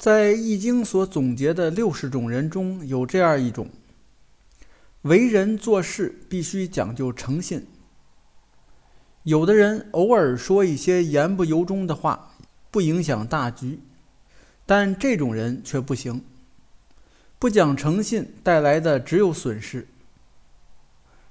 在《易经》所总结的六十种人中有这样一种：为人做事必须讲究诚信。有的人偶尔说一些言不由衷的话，不影响大局，但这种人却不行。不讲诚信带来的只有损失。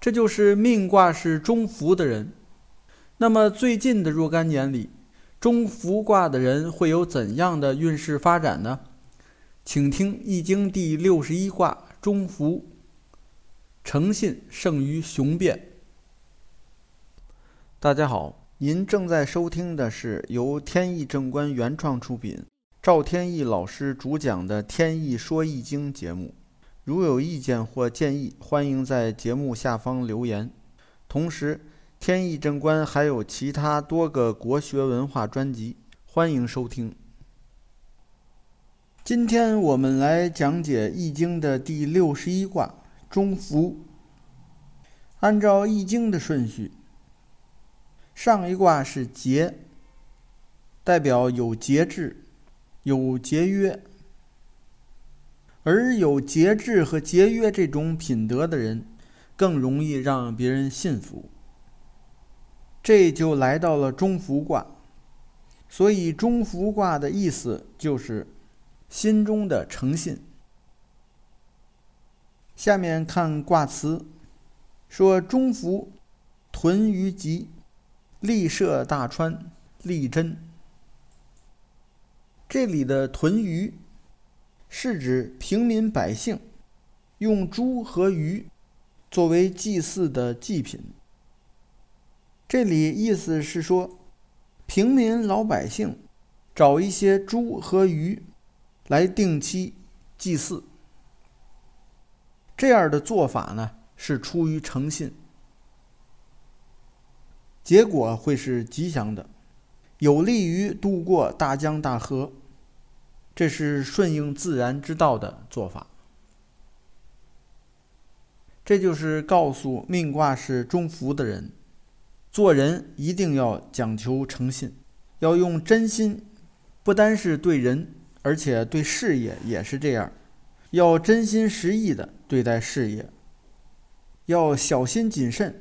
这就是命卦是中孚的人。那么最近的若干年里，中孚卦的人会有怎样的运势发展呢？请听《易经》第六十一卦中孚，诚信胜于雄辩。大家好，您正在收听的是由天意正观原创出品，赵天意老师主讲的《天意说易经》节目。如有意见或建议，欢迎在节目下方留言。同时，天意正观还有其他多个国学文化专辑，欢迎收听。今天我们来讲解《易经》的第六十一卦中孚。按照《易经》的顺序，上一卦是节，代表有节制、有节约，而有节制和节约这种品德的人，更容易让别人信服。这就来到了中孚卦，所以中孚卦的意思就是心中的诚信。下面看卦辞，说中孚屯于吉，立涉大川，立贞。这里的屯于是指平民百姓用猪和鱼作为祭祀的祭品。这里意思是说，平民老百姓找一些猪和鱼来定期祭祀，这样的做法呢是出于诚信，结果会是吉祥的，有利于渡过大江大河，这是顺应自然之道的做法。这就是告诉命卦是中福的人。做人一定要讲求诚信，要用真心，不单是对人，而且对事业也是这样，要真心实意的对待事业，要小心谨慎，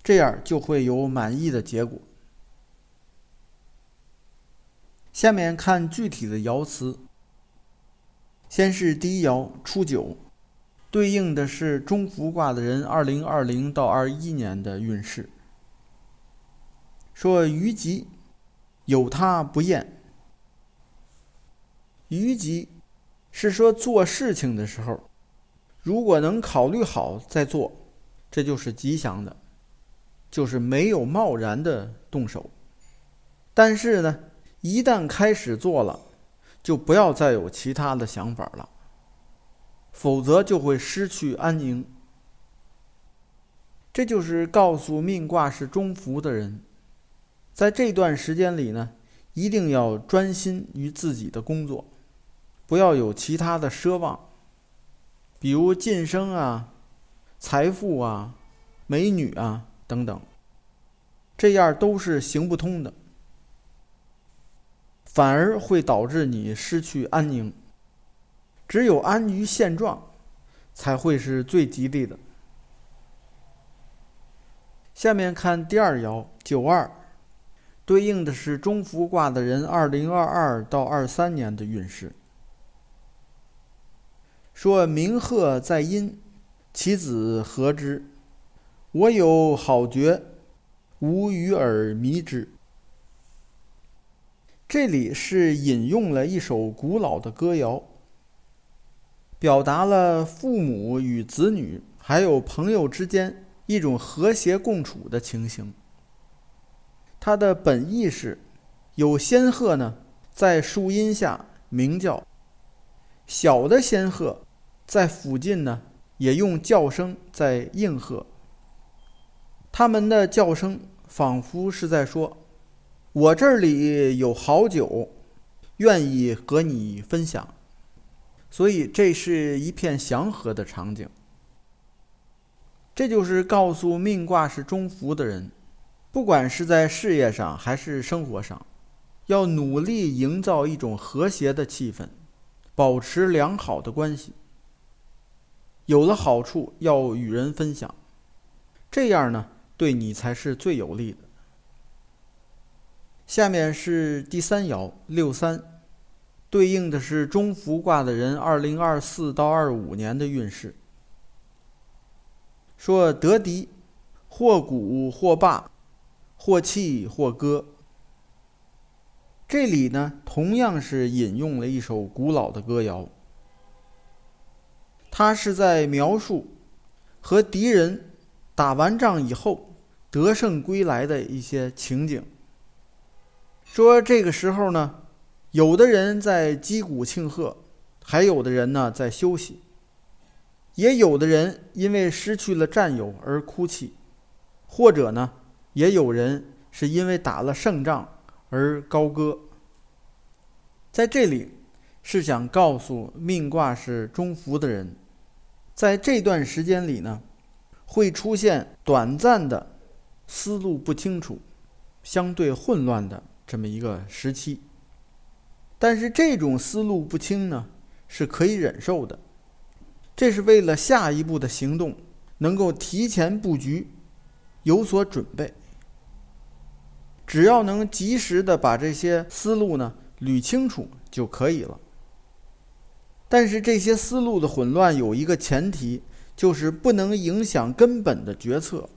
这样就会有满意的结果。下面看具体的爻辞，先是第一爻初九，对应的是中孚卦的人二零二零到二一年的运势。说虞吉，有他不厌。虞吉是说做事情的时候，如果能考虑好再做，这就是吉祥的，就是没有贸然的动手。但是呢，一旦开始做了，就不要再有其他的想法了，否则就会失去安宁。这就是告诉命卦是中福的人。在这段时间里呢，一定要专心于自己的工作，不要有其他的奢望，比如晋升啊、财富啊、美女啊等等，这样都是行不通的，反而会导致你失去安宁。只有安于现状，才会是最吉利的。下面看第二爻九二。对应的是中孚卦的人，二零二二到二三年的运势。说明鹤在阴，其子何之？我有好觉，无与尔迷之。这里是引用了一首古老的歌谣，表达了父母与子女还有朋友之间一种和谐共处的情形。它的本意是，有仙鹤呢，在树荫下鸣叫；小的仙鹤在附近呢，也用叫声在应和。它们的叫声仿佛是在说：“我这里有好酒，愿意和你分享。”所以，这是一片祥和的场景。这就是告诉命卦是中福的人。不管是在事业上还是生活上，要努力营造一种和谐的气氛，保持良好的关系。有了好处要与人分享，这样呢，对你才是最有利的。下面是第三爻六三，对应的是中孚卦的人二零二四到二五年的运势。说得敌，或鼓或罢，或泣或歌。这里呢，同样是引用了一首古老的歌谣。他是在描述和敌人打完仗以后得胜归来的一些情景。说这个时候呢，有的人在击鼓庆贺，还有的人呢在休息，也有的人因为失去了战友而哭泣，或者呢，也有人是因为打了胜仗。而高歌，在这里是想告诉命卦是中孚的人，在这段时间里呢，会出现短暂的思路不清楚、相对混乱的这么一个时期。但是这种思路不清呢，是可以忍受的，这是为了下一步的行动能够提前布局，有所准备。只要能及时的把这些思路呢捋清楚就可以了。但是这些思路的混乱有一个前提，就是不能影响根本的决策，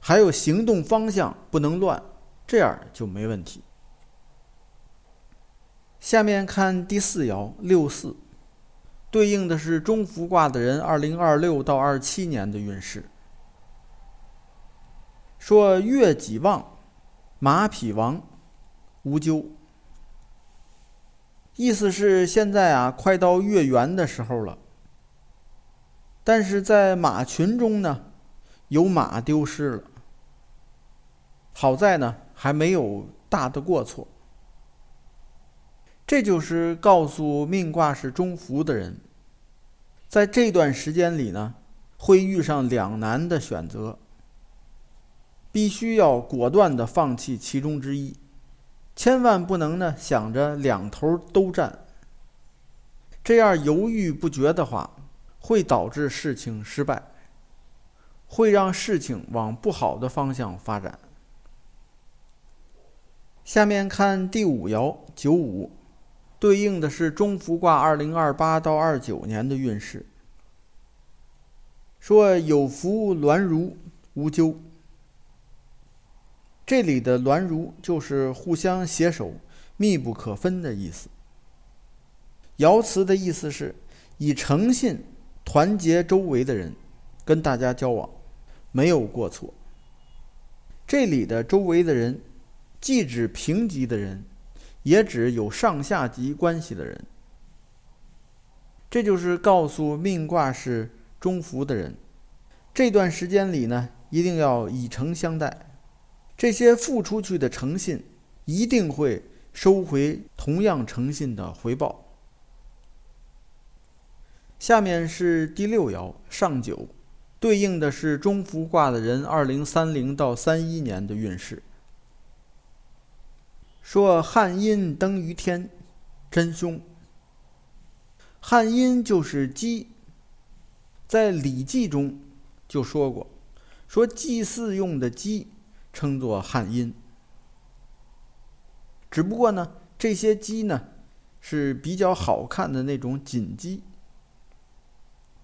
还有行动方向不能乱，这样就没问题。下面看第四爻六四，对应的是中孚卦的人二零二六到二七年的运势。说月己旺。马匹亡，无咎。意思是现在啊，快到月圆的时候了。但是在马群中呢，有马丢失了。好在呢，还没有大的过错。这就是告诉命卦是中福的人，在这段时间里呢，会遇上两难的选择。必须要果断的放弃其中之一，千万不能呢想着两头都占。这样犹豫不决的话，会导致事情失败，会让事情往不好的方向发展。下面看第五爻九五，对应的是中孚卦二零二八到二九年的运势。说有福鸾如，无咎。这里的“鸾如”就是互相携手、密不可分的意思。爻辞的意思是以诚信团结周围的人，跟大家交往，没有过错。这里的周围的人，既指平级的人，也指有上下级关系的人。这就是告诉命卦是中孚的人，这段时间里呢，一定要以诚相待。这些付出去的诚信，一定会收回同样诚信的回报。下面是第六爻上九，对应的是中孚卦的人二零三零到三一年的运势。说汉阴登于天，真凶。汉阴就是鸡，在《礼记》中就说过，说祭祀用的鸡。称作汉阴，只不过呢，这些鸡呢是比较好看的那种锦鸡。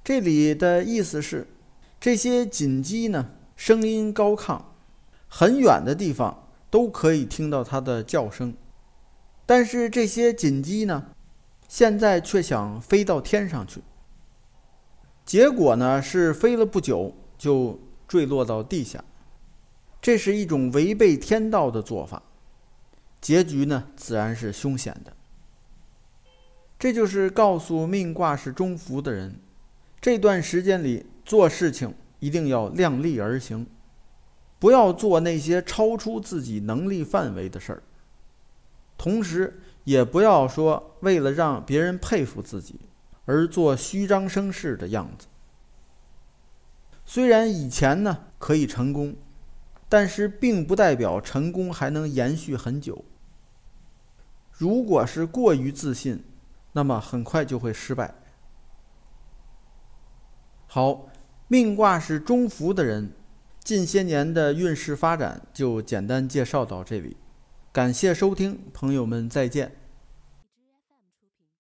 这里的意思是，这些锦鸡呢声音高亢，很远的地方都可以听到它的叫声。但是这些锦鸡呢，现在却想飞到天上去，结果呢是飞了不久就坠落到地下。这是一种违背天道的做法，结局呢自然是凶险的。这就是告诉命卦是中福的人，这段时间里做事情一定要量力而行，不要做那些超出自己能力范围的事儿。同时，也不要说为了让别人佩服自己而做虚张声势的样子。虽然以前呢可以成功。但是并不代表成功还能延续很久。如果是过于自信，那么很快就会失败。好，命卦是中伏的人，近些年的运势发展就简单介绍到这里。感谢收听，朋友们再见。